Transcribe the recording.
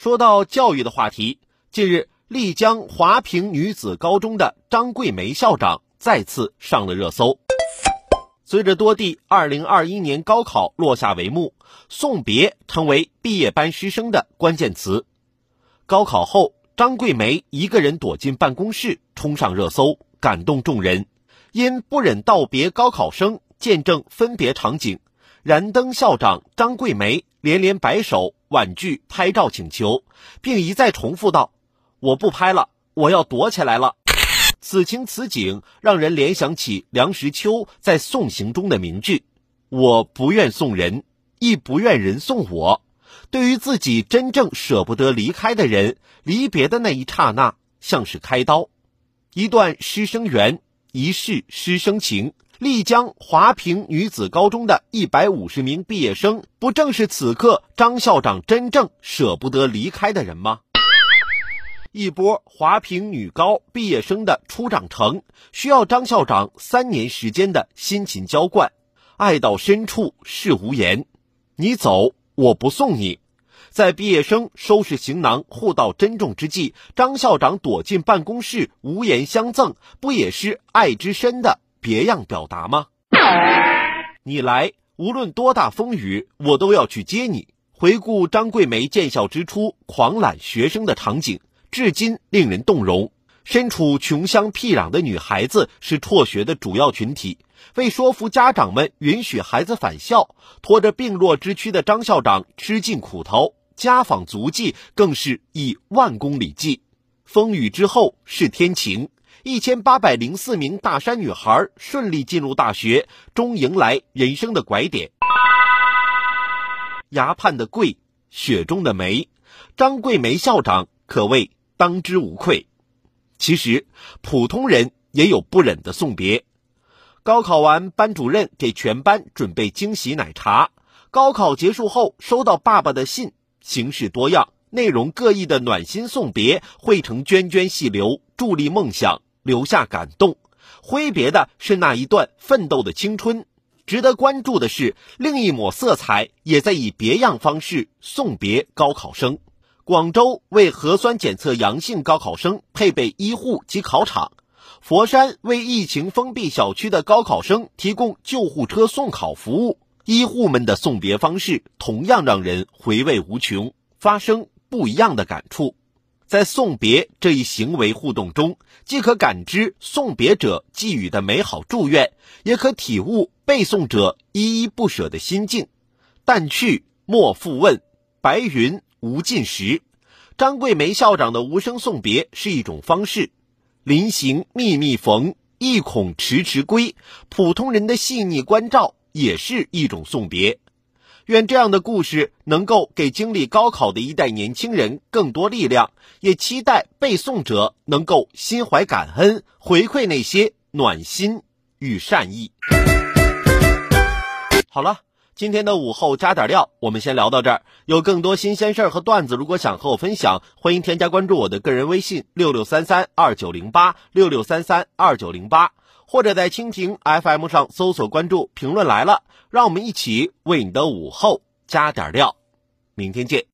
说到教育的话题，近日丽江华坪女子高中的张桂梅校长再次上了热搜。随着多地2021年高考落下帷幕，送别成为毕业班师生的关键词。高考后，张桂梅一个人躲进办公室，冲上热搜，感动众人。因不忍道别高考生，见证分别场景，燃灯校长张桂梅连连摆手婉拒拍照请求，并一再重复道：“我不拍了，我要躲起来了。”此情此景，让人联想起梁实秋在《送行》中的名句：“我不愿送人，亦不愿人送我。”对于自己真正舍不得离开的人，离别的那一刹那，像是开刀。一段师生缘，一世师生情。丽江华坪女子高中的一百五十名毕业生，不正是此刻张校长真正舍不得离开的人吗？一波华坪女高毕业生的初长成，需要张校长三年时间的辛勤浇灌。爱到深处是无言，你走。我不送你，在毕业生收拾行囊、互道珍重之际，张校长躲进办公室，无言相赠，不也是爱之深的别样表达吗？你来，无论多大风雨，我都要去接你。回顾张桂梅建校之初狂揽学生的场景，至今令人动容。身处穷乡僻壤的女孩子是辍学的主要群体。为说服家长们允许孩子返校，拖着病弱之躯的张校长吃尽苦头，家访足迹更是以万公里计。风雨之后是天晴，一千八百零四名大山女孩顺利进入大学，终迎来人生的拐点。崖畔的桂，雪中的梅，张桂梅校长可谓当之无愧。其实，普通人也有不忍的送别。高考完，班主任给全班准备惊喜奶茶。高考结束后，收到爸爸的信，形式多样、内容各异的暖心送别汇成涓涓细流，助力梦想，留下感动。挥别的是那一段奋斗的青春。值得关注的是，另一抹色彩也在以别样方式送别高考生。广州为核酸检测阳性高考生配备医护及考场。佛山为疫情封闭小区的高考生提供救护车送考服务，医护们的送别方式同样让人回味无穷，发生不一样的感触。在送别这一行为互动中，既可感知送别者寄予的美好祝愿，也可体悟背诵者依依不舍的心境。但去莫复问，白云无尽时。张桂梅校长的无声送别是一种方式。临行密密缝，意恐迟迟归。普通人的细腻关照也是一种送别。愿这样的故事能够给经历高考的一代年轻人更多力量，也期待背诵者能够心怀感恩，回馈那些暖心与善意。好了。今天的午后加点料，我们先聊到这儿。有更多新鲜事儿和段子，如果想和我分享，欢迎添加关注我的个人微信六六三三二九零八六六三三二九零八，或者在蜻蜓 FM 上搜索关注“评论来了”，让我们一起为你的午后加点料。明天见。